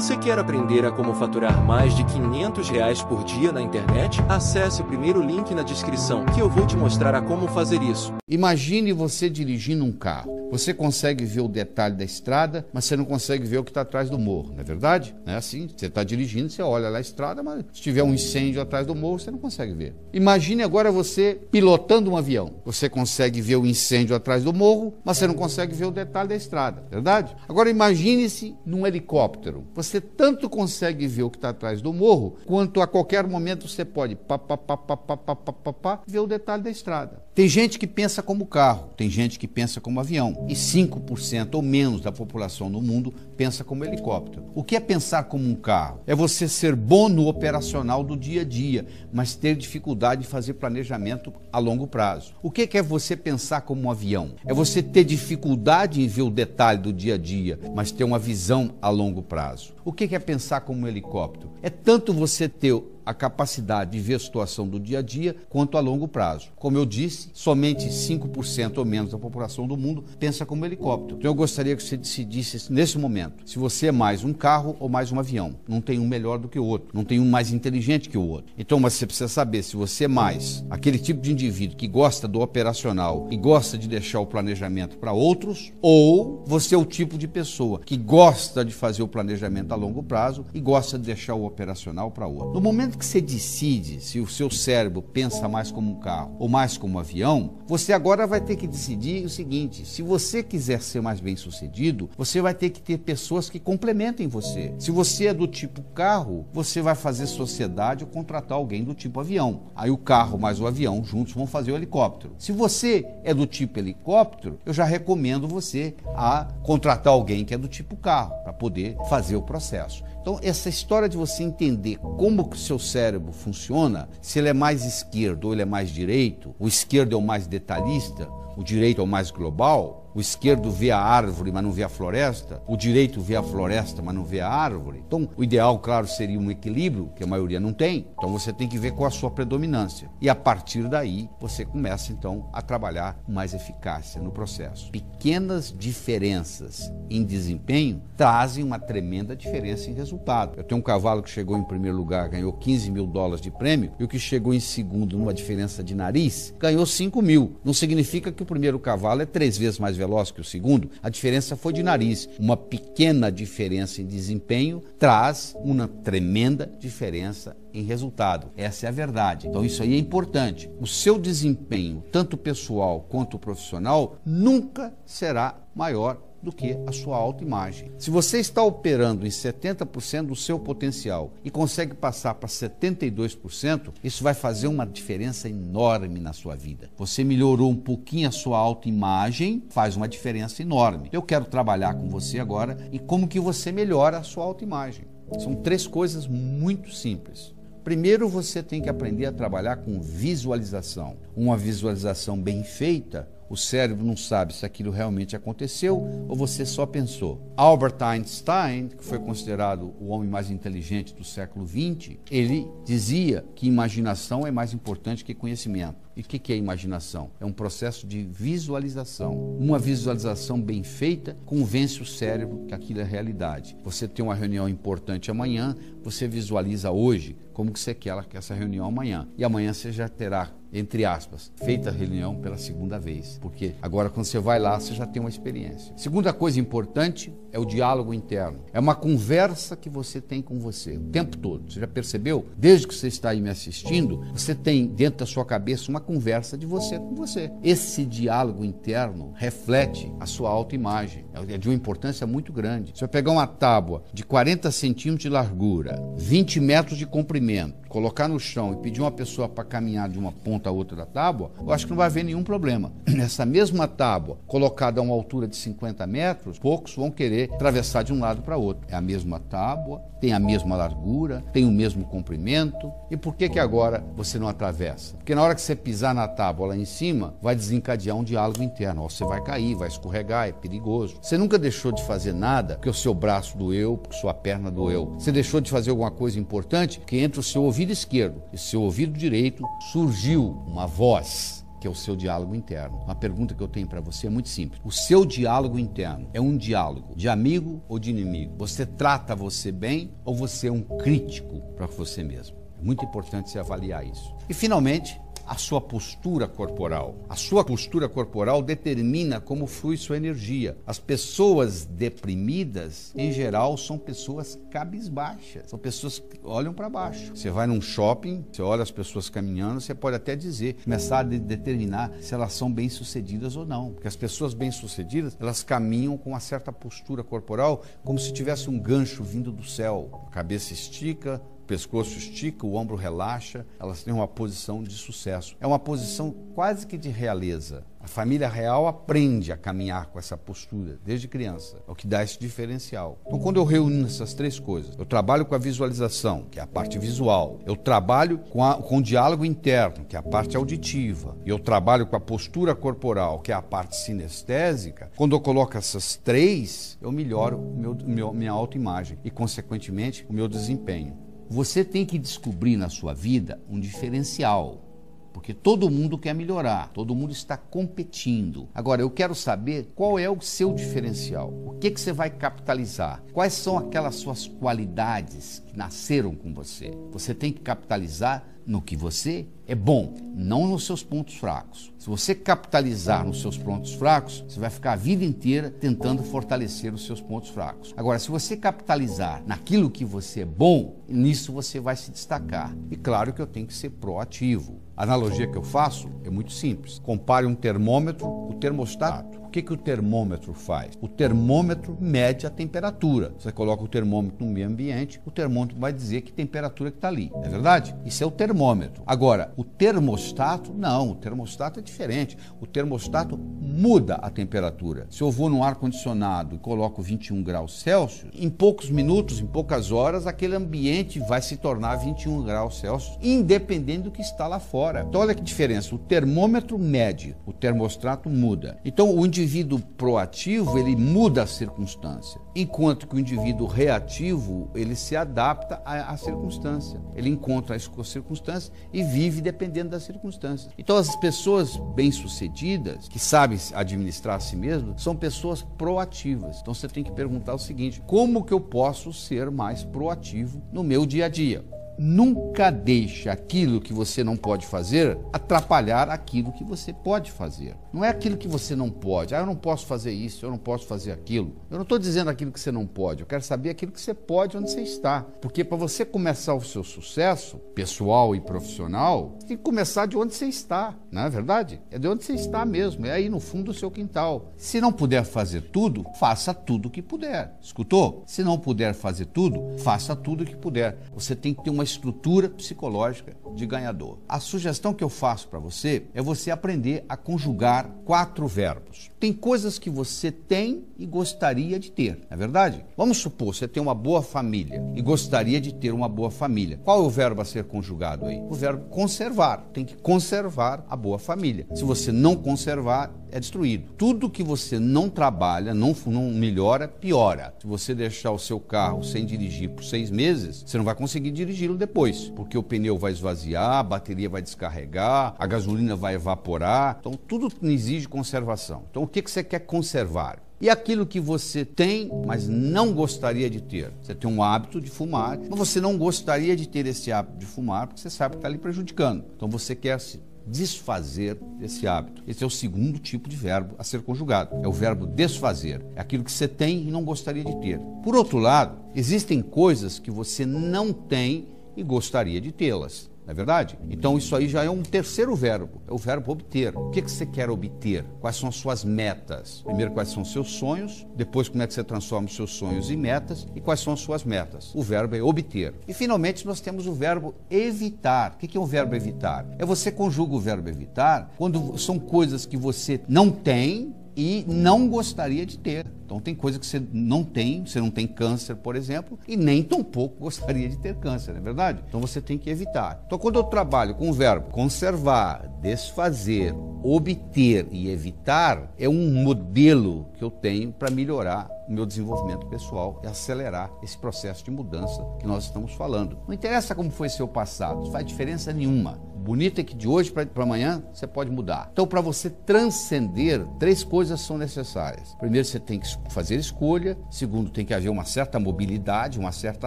Você quer aprender a como faturar mais de 500 reais por dia na internet? Acesse o primeiro link na descrição que eu vou te mostrar a como fazer isso. Imagine você dirigindo um carro. Você consegue ver o detalhe da estrada, mas você não consegue ver o que está atrás do morro, não é verdade? Não é assim. Você está dirigindo, você olha lá a estrada, mas se tiver um incêndio atrás do morro, você não consegue ver. Imagine agora você pilotando um avião. Você consegue ver o incêndio atrás do morro, mas você não consegue ver o detalhe da estrada, verdade? Agora imagine-se num helicóptero. Você tanto consegue ver o que está atrás do morro, quanto a qualquer momento você pode pá, pá, pá, pá, pá, pá, pá, pá, pá, ver o detalhe da estrada. Tem gente que pensa como carro, tem gente que pensa como avião. E 5% ou menos da população no mundo pensa como helicóptero. O que é pensar como um carro? É você ser bom no operacional do dia a dia, mas ter dificuldade de fazer planejamento a longo prazo. O que é você pensar como um avião? É você ter dificuldade em ver o detalhe do dia a dia, mas ter uma visão a longo prazo. O que é pensar como um helicóptero? É tanto você ter a capacidade de ver a situação do dia a dia quanto a longo prazo. Como eu disse, somente 5% ou menos da população do mundo pensa como helicóptero. Então eu gostaria que você decidisse nesse momento se você é mais um carro ou mais um avião. Não tem um melhor do que o outro, não tem um mais inteligente que o outro. Então você precisa saber se você é mais aquele tipo de indivíduo que gosta do operacional e gosta de deixar o planejamento para outros ou você é o tipo de pessoa que gosta de fazer o planejamento a longo prazo e gosta de deixar o operacional para outro. No momento que você decide se o seu cérebro pensa mais como um carro ou mais como um avião, você agora vai ter que decidir o seguinte: se você quiser ser mais bem sucedido, você vai ter que ter pessoas que complementem você. Se você é do tipo carro, você vai fazer sociedade ou contratar alguém do tipo avião. Aí o carro mais o avião juntos vão fazer o helicóptero. Se você é do tipo helicóptero, eu já recomendo você a contratar alguém que é do tipo carro para poder fazer o processo. Então, essa história de você entender como o seu cérebro funciona, se ele é mais esquerdo ou ele é mais direito, o esquerdo é o mais detalhista, o direito é o mais global, o esquerdo vê a árvore, mas não vê a floresta. O direito vê a floresta, mas não vê a árvore. Então, o ideal, claro, seria um equilíbrio, que a maioria não tem. Então, você tem que ver qual a sua predominância. E a partir daí, você começa, então, a trabalhar com mais eficácia no processo. Pequenas diferenças em desempenho trazem uma tremenda diferença em resultado. Eu tenho um cavalo que chegou em primeiro lugar, ganhou 15 mil dólares de prêmio, e o que chegou em segundo, numa diferença de nariz, ganhou 5 mil. Não significa que o primeiro cavalo é três vezes mais veloz que o segundo, a diferença foi de nariz. Uma pequena diferença em desempenho traz uma tremenda diferença em resultado. Essa é a verdade. Então isso aí é importante. O seu desempenho, tanto pessoal quanto profissional, nunca será maior do que a sua autoimagem. Se você está operando em 70% do seu potencial e consegue passar para 72%, isso vai fazer uma diferença enorme na sua vida. Você melhorou um pouquinho a sua autoimagem, faz uma diferença enorme. Eu quero trabalhar com você agora e como que você melhora a sua autoimagem. São três coisas muito simples. Primeiro, você tem que aprender a trabalhar com visualização. Uma visualização bem feita o cérebro não sabe se aquilo realmente aconteceu ou você só pensou. Albert Einstein, que foi considerado o homem mais inteligente do século XX, ele dizia que imaginação é mais importante que conhecimento. E o que é imaginação? É um processo de visualização. Uma visualização bem feita convence o cérebro que aquilo é realidade. Você tem uma reunião importante amanhã, você visualiza hoje como que você quer essa reunião amanhã. E amanhã você já terá entre aspas, feita a reunião pela segunda vez. Porque agora, quando você vai lá, você já tem uma experiência. Segunda coisa importante é o diálogo interno. É uma conversa que você tem com você o tempo todo. Você já percebeu? Desde que você está aí me assistindo, você tem dentro da sua cabeça uma conversa de você com você. Esse diálogo interno reflete a sua autoimagem. É de uma importância muito grande. Se eu pegar uma tábua de 40 centímetros de largura, 20 metros de comprimento, colocar no chão e pedir uma pessoa para caminhar de uma ponta a outra da tábua, eu acho que não vai haver nenhum problema. Essa mesma tábua, colocada a uma altura de 50 metros, poucos vão querer atravessar de um lado para outro. É a mesma tábua, tem a mesma largura, tem o mesmo comprimento. E por que que agora você não atravessa? Porque na hora que você pisar na tábua lá em cima, vai desencadear um diálogo interno. Você vai cair, vai escorregar, é perigoso. Você nunca deixou de fazer nada porque o seu braço doeu, porque sua perna doeu. Você deixou de fazer alguma coisa importante que entre o seu ouvido esquerdo e seu ouvido direito surgiu uma voz que é o seu diálogo interno. Uma pergunta que eu tenho para você é muito simples. O seu diálogo interno é um diálogo de amigo ou de inimigo? Você trata você bem ou você é um crítico para você mesmo? É muito importante você avaliar isso. E finalmente, a sua postura corporal. A sua postura corporal determina como flui sua energia. As pessoas deprimidas, em geral, são pessoas cabisbaixas. São pessoas que olham para baixo. Você vai num shopping, você olha as pessoas caminhando, você pode até dizer, começar a determinar se elas são bem-sucedidas ou não. Porque as pessoas bem-sucedidas, elas caminham com uma certa postura corporal, como se tivesse um gancho vindo do céu. A cabeça estica, pescoço estica, o ombro relaxa, elas têm uma posição de sucesso. É uma posição quase que de realeza. A família real aprende a caminhar com essa postura desde criança, é o que dá esse diferencial. Então, quando eu reúno essas três coisas, eu trabalho com a visualização, que é a parte visual, eu trabalho com, a, com o diálogo interno, que é a parte auditiva, e eu trabalho com a postura corporal, que é a parte sinestésica. Quando eu coloco essas três, eu melhoro meu, meu, minha autoimagem e, consequentemente, o meu desempenho. Você tem que descobrir na sua vida um diferencial. Porque todo mundo quer melhorar, todo mundo está competindo. Agora, eu quero saber qual é o seu diferencial. O que, que você vai capitalizar? Quais são aquelas suas qualidades que nasceram com você? Você tem que capitalizar no que você é bom, não nos seus pontos fracos. Se você capitalizar nos seus pontos fracos, você vai ficar a vida inteira tentando fortalecer os seus pontos fracos. Agora, se você capitalizar naquilo que você é bom, nisso você vai se destacar. E claro que eu tenho que ser proativo. A analogia que eu faço é muito simples. Compare um termômetro, o termostato o que, que o termômetro faz? O termômetro mede a temperatura. Você coloca o termômetro no meio ambiente, o termômetro vai dizer que temperatura que está ali. É verdade? Isso é o termômetro. Agora, o termostato, não. O termostato é diferente. O termostato muda a temperatura. Se eu vou no ar-condicionado e coloco 21 graus Celsius, em poucos minutos, em poucas horas, aquele ambiente vai se tornar 21 graus Celsius, independente do que está lá fora. Então, olha que diferença. O termômetro mede, o termostato muda. Então, o indivíduo proativo, ele muda a circunstância, enquanto que o indivíduo reativo, ele se adapta à, circunstância. Ele encontra as circunstâncias e vive dependendo das circunstâncias. Então, as pessoas bem-sucedidas, que sabem administrar a si mesmo, são pessoas proativas. Então, você tem que perguntar o seguinte: como que eu posso ser mais proativo no meu dia a dia? Nunca deixe aquilo que você não pode fazer atrapalhar aquilo que você pode fazer. Não é aquilo que você não pode. Ah, eu não posso fazer isso, eu não posso fazer aquilo. Eu não estou dizendo aquilo que você não pode. Eu quero saber aquilo que você pode onde você está. Porque para você começar o seu sucesso pessoal e profissional, tem que começar de onde você está. Não é verdade? É de onde você está mesmo. É aí no fundo do seu quintal. Se não puder fazer tudo, faça tudo o que puder. Escutou? Se não puder fazer tudo, faça tudo o que puder. Você tem que ter uma estrutura psicológica de ganhador. A sugestão que eu faço para você é você aprender a conjugar quatro verbos. Tem coisas que você tem e gostaria de ter, não é verdade? Vamos supor, você tem uma boa família e gostaria de ter uma boa família. Qual é o verbo a ser conjugado aí? O verbo conservar. Tem que conservar a boa família. Se você não conservar, é destruído. Tudo que você não trabalha, não, não melhora, piora. Se você deixar o seu carro sem dirigir por seis meses, você não vai conseguir dirigi-lo depois, porque o pneu vai esvaziar, a bateria vai descarregar, a gasolina vai evaporar. Então, tudo exige conservação. Então, o que, que você quer conservar? E aquilo que você tem, mas não gostaria de ter. Você tem um hábito de fumar, mas você não gostaria de ter esse hábito de fumar porque você sabe que está ali prejudicando. Então você quer se desfazer desse hábito. Esse é o segundo tipo de verbo a ser conjugado. É o verbo desfazer. É aquilo que você tem e não gostaria de ter. Por outro lado, existem coisas que você não tem e gostaria de tê-las. Não é verdade? Então isso aí já é um terceiro verbo, é o verbo obter. O que, que você quer obter? Quais são as suas metas? Primeiro, quais são seus sonhos, depois, como é que você transforma os seus sonhos em metas e quais são as suas metas. O verbo é obter. E finalmente nós temos o verbo evitar. O que, que é o verbo evitar? É você conjuga o verbo evitar quando são coisas que você não tem e não gostaria de ter. Então tem coisa que você não tem, você não tem câncer, por exemplo, e nem tão pouco gostaria de ter câncer, não é verdade? Então você tem que evitar. Então quando eu trabalho com o verbo conservar, desfazer, obter e evitar, é um modelo que eu tenho para melhorar o meu desenvolvimento pessoal e acelerar esse processo de mudança que nós estamos falando. Não interessa como foi seu passado, faz diferença nenhuma. Bonito é que de hoje para amanhã você pode mudar. Então, para você transcender, três coisas são necessárias. Primeiro, você tem que fazer escolha. Segundo, tem que haver uma certa mobilidade, uma certa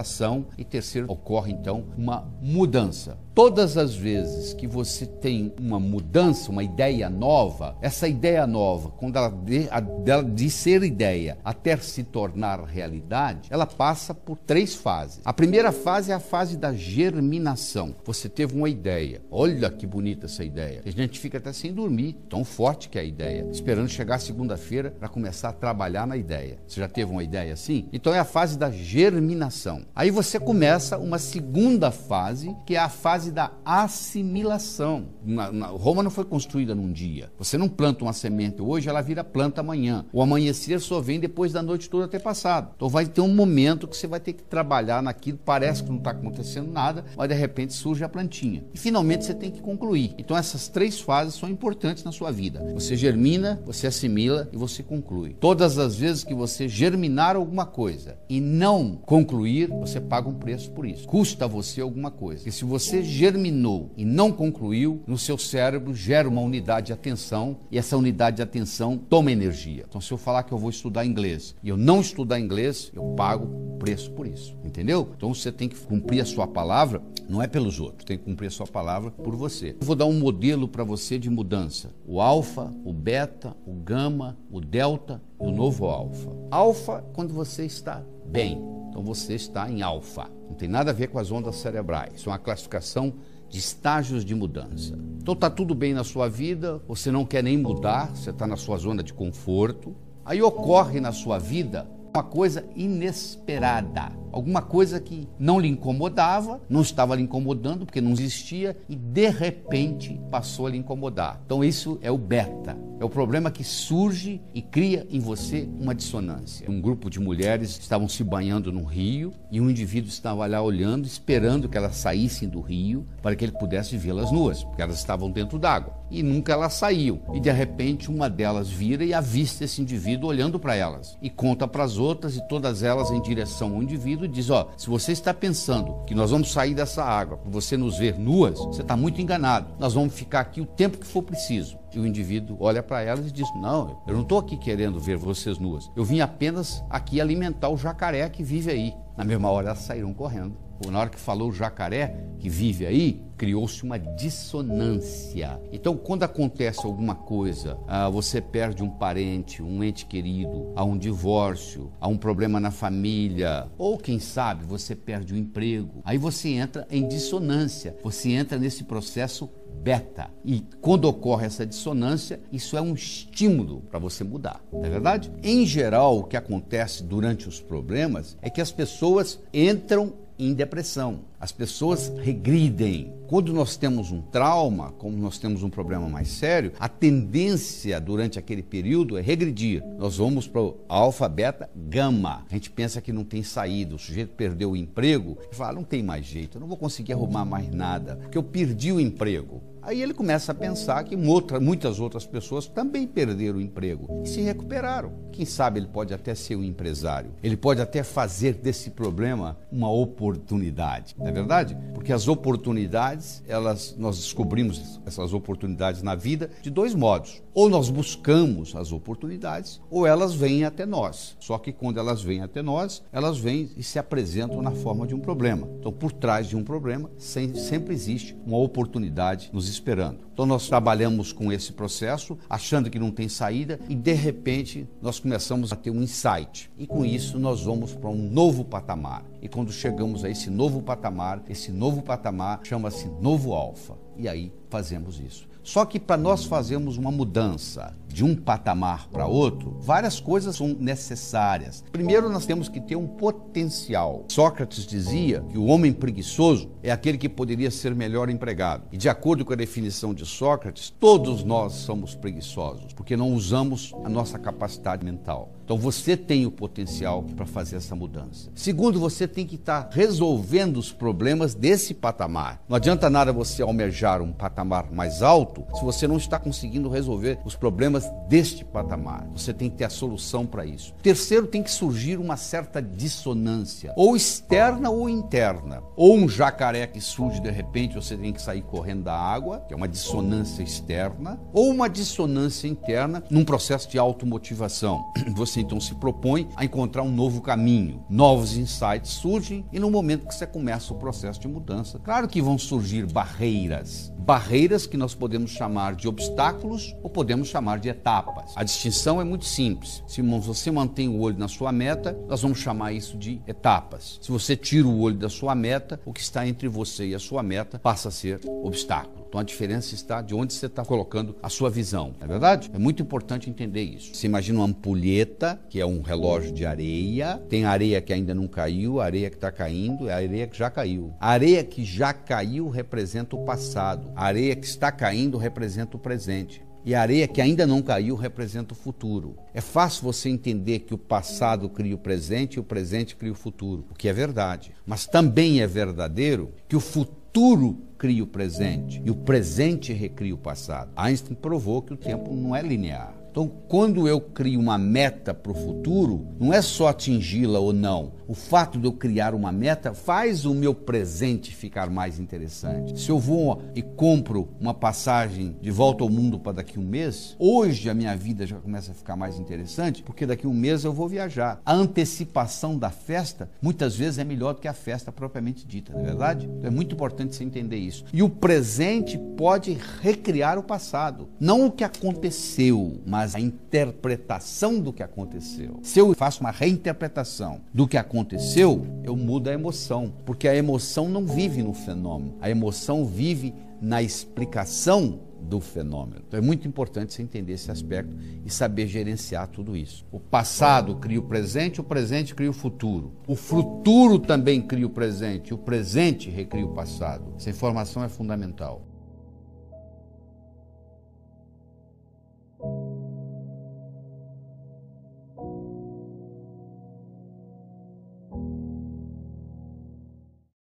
ação. E terceiro, ocorre então uma mudança. Todas as vezes que você tem uma mudança, uma ideia nova, essa ideia nova, quando ela de, a, de ser ideia até se tornar realidade, ela passa por três fases. A primeira fase é a fase da germinação. Você teve uma ideia. Olha que bonita essa ideia. A gente fica até sem dormir, tão forte que é a ideia, esperando chegar segunda-feira para começar a trabalhar na ideia. Você já teve uma ideia assim? Então é a fase da germinação. Aí você começa uma segunda fase, que é a fase da assimilação. Na, na, Roma não foi construída num dia. Você não planta uma semente hoje, ela vira planta amanhã. O amanhecer só vem depois da noite toda ter passado. Então vai ter um momento que você vai ter que trabalhar naquilo, parece que não está acontecendo nada, mas de repente surge a plantinha. E finalmente você tem que concluir. Então essas três fases são importantes na sua vida. Você germina, você assimila e você conclui. Todas as vezes que você germinar alguma coisa e não concluir, você paga um preço por isso. Custa você alguma coisa. E se você germinou e não concluiu, no seu cérebro gera uma unidade de atenção e essa unidade de atenção toma energia. Então, se eu falar que eu vou estudar inglês e eu não estudar inglês, eu pago preço por isso, entendeu? Então, você tem que cumprir a sua palavra, não é pelos outros, tem que cumprir a sua palavra por você. Eu vou dar um modelo para você de mudança: o alfa, o beta, o gama, o delta e o novo alfa. Alfa, quando você está bem, então você está em alfa. Não tem nada a ver com as ondas cerebrais. É uma classificação de estágios de mudança. Então está tudo bem na sua vida, você não quer nem mudar, você está na sua zona de conforto. Aí ocorre na sua vida uma coisa inesperada, alguma coisa que não lhe incomodava, não estava lhe incomodando porque não existia e de repente passou a lhe incomodar. Então isso é o beta. É o problema que surge e cria em você uma dissonância. Um grupo de mulheres estavam se banhando no rio e um indivíduo estava lá olhando, esperando que elas saíssem do rio para que ele pudesse vê-las nuas, porque elas estavam dentro d'água. E nunca elas saíam. E de repente uma delas vira e avista esse indivíduo olhando para elas e conta para as outras e todas elas em direção ao indivíduo e diz: Ó, se você está pensando que nós vamos sair dessa água para você nos ver nuas, você está muito enganado. Nós vamos ficar aqui o tempo que for preciso. E o indivíduo olha para elas e diz: Não, eu não estou aqui querendo ver vocês nuas. Eu vim apenas aqui alimentar o jacaré que vive aí. Na mesma hora elas saíram correndo. Na hora que falou jacaré que vive aí, criou-se uma dissonância. Então, quando acontece alguma coisa, ah, você perde um parente, um ente querido, há um divórcio, há um problema na família, ou quem sabe você perde o um emprego, aí você entra em dissonância, você entra nesse processo beta. E quando ocorre essa dissonância, isso é um estímulo para você mudar, não é verdade? Em geral, o que acontece durante os problemas é que as pessoas entram em depressão. As pessoas regridem. Quando nós temos um trauma, como nós temos um problema mais sério, a tendência durante aquele período é regredir. Nós vamos para o alfa, beta, gama. A gente pensa que não tem saída, o sujeito perdeu o emprego e fala: não tem mais jeito, eu não vou conseguir arrumar mais nada, porque eu perdi o emprego. Aí ele começa a pensar que outra, muitas outras pessoas também perderam o emprego e se recuperaram. Quem sabe ele pode até ser um empresário. Ele pode até fazer desse problema uma oportunidade. Não é verdade? Porque as oportunidades, elas nós descobrimos essas oportunidades na vida de dois modos. Ou nós buscamos as oportunidades, ou elas vêm até nós. Só que quando elas vêm até nós, elas vêm e se apresentam na forma de um problema. Então, por trás de um problema, sempre existe uma oportunidade nos esperando. Então nós trabalhamos com esse processo, achando que não tem saída, e de repente nós começamos a ter um insight. E com isso nós vamos para um novo patamar. E quando chegamos a esse novo patamar, esse novo patamar chama-se novo alfa. E aí fazemos isso. Só que para nós fazermos uma mudança de um patamar para outro, várias coisas são necessárias. Primeiro, nós temos que ter um potencial. Sócrates dizia que o homem preguiçoso é aquele que poderia ser melhor empregado. E de acordo com a definição de Sócrates, todos nós somos preguiçosos, porque não usamos a nossa capacidade mental. Então você tem o potencial para fazer essa mudança. Segundo, você tem que estar tá resolvendo os problemas desse patamar. Não adianta nada você almejar um patamar mais alto se você não está conseguindo resolver os problemas deste patamar. Você tem que ter a solução para isso. Terceiro, tem que surgir uma certa dissonância, ou externa ou interna. Ou um jacaré que surge de repente, você tem que sair correndo da água, que é uma dissonância externa, ou uma dissonância interna num processo de automotivação. Você então se propõe a encontrar um novo caminho, novos insights surgem e no momento que você começa o processo de mudança, claro que vão surgir barreiras, barreiras que nós podemos chamar de obstáculos ou podemos chamar de etapas. A distinção é muito simples. Se você mantém o olho na sua meta, nós vamos chamar isso de etapas. Se você tira o olho da sua meta, o que está entre você e a sua meta passa a ser obstáculo. Então a diferença está de onde você está colocando a sua visão, não é verdade? É muito importante entender isso. Você imagina uma ampulheta, que é um relógio de areia, tem areia que ainda não caiu, areia que está caindo, é areia que já caiu. A areia que já caiu representa o passado, a areia que está caindo representa o presente. E a areia que ainda não caiu representa o futuro. É fácil você entender que o passado cria o presente e o presente cria o futuro, o que é verdade. Mas também é verdadeiro que o futuro cria o presente e o presente recria o passado. Einstein provou que o tempo não é linear. Então, quando eu crio uma meta para o futuro, não é só atingi-la ou não. O fato de eu criar uma meta faz o meu presente ficar mais interessante. Se eu vou e compro uma passagem de volta ao mundo para daqui a um mês, hoje a minha vida já começa a ficar mais interessante, porque daqui a um mês eu vou viajar. A antecipação da festa muitas vezes é melhor do que a festa propriamente dita, não é verdade? Então é muito importante você entender isso. E o presente pode recriar o passado, não o que aconteceu, mas a interpretação do que aconteceu. Se eu faço uma reinterpretação do que aconteceu, eu mudo a emoção, porque a emoção não vive no fenômeno, a emoção vive na explicação do fenômeno. Então é muito importante você entender esse aspecto e saber gerenciar tudo isso. O passado cria o presente, o presente cria o futuro. O futuro também cria o presente, o presente recria o passado. Essa informação é fundamental.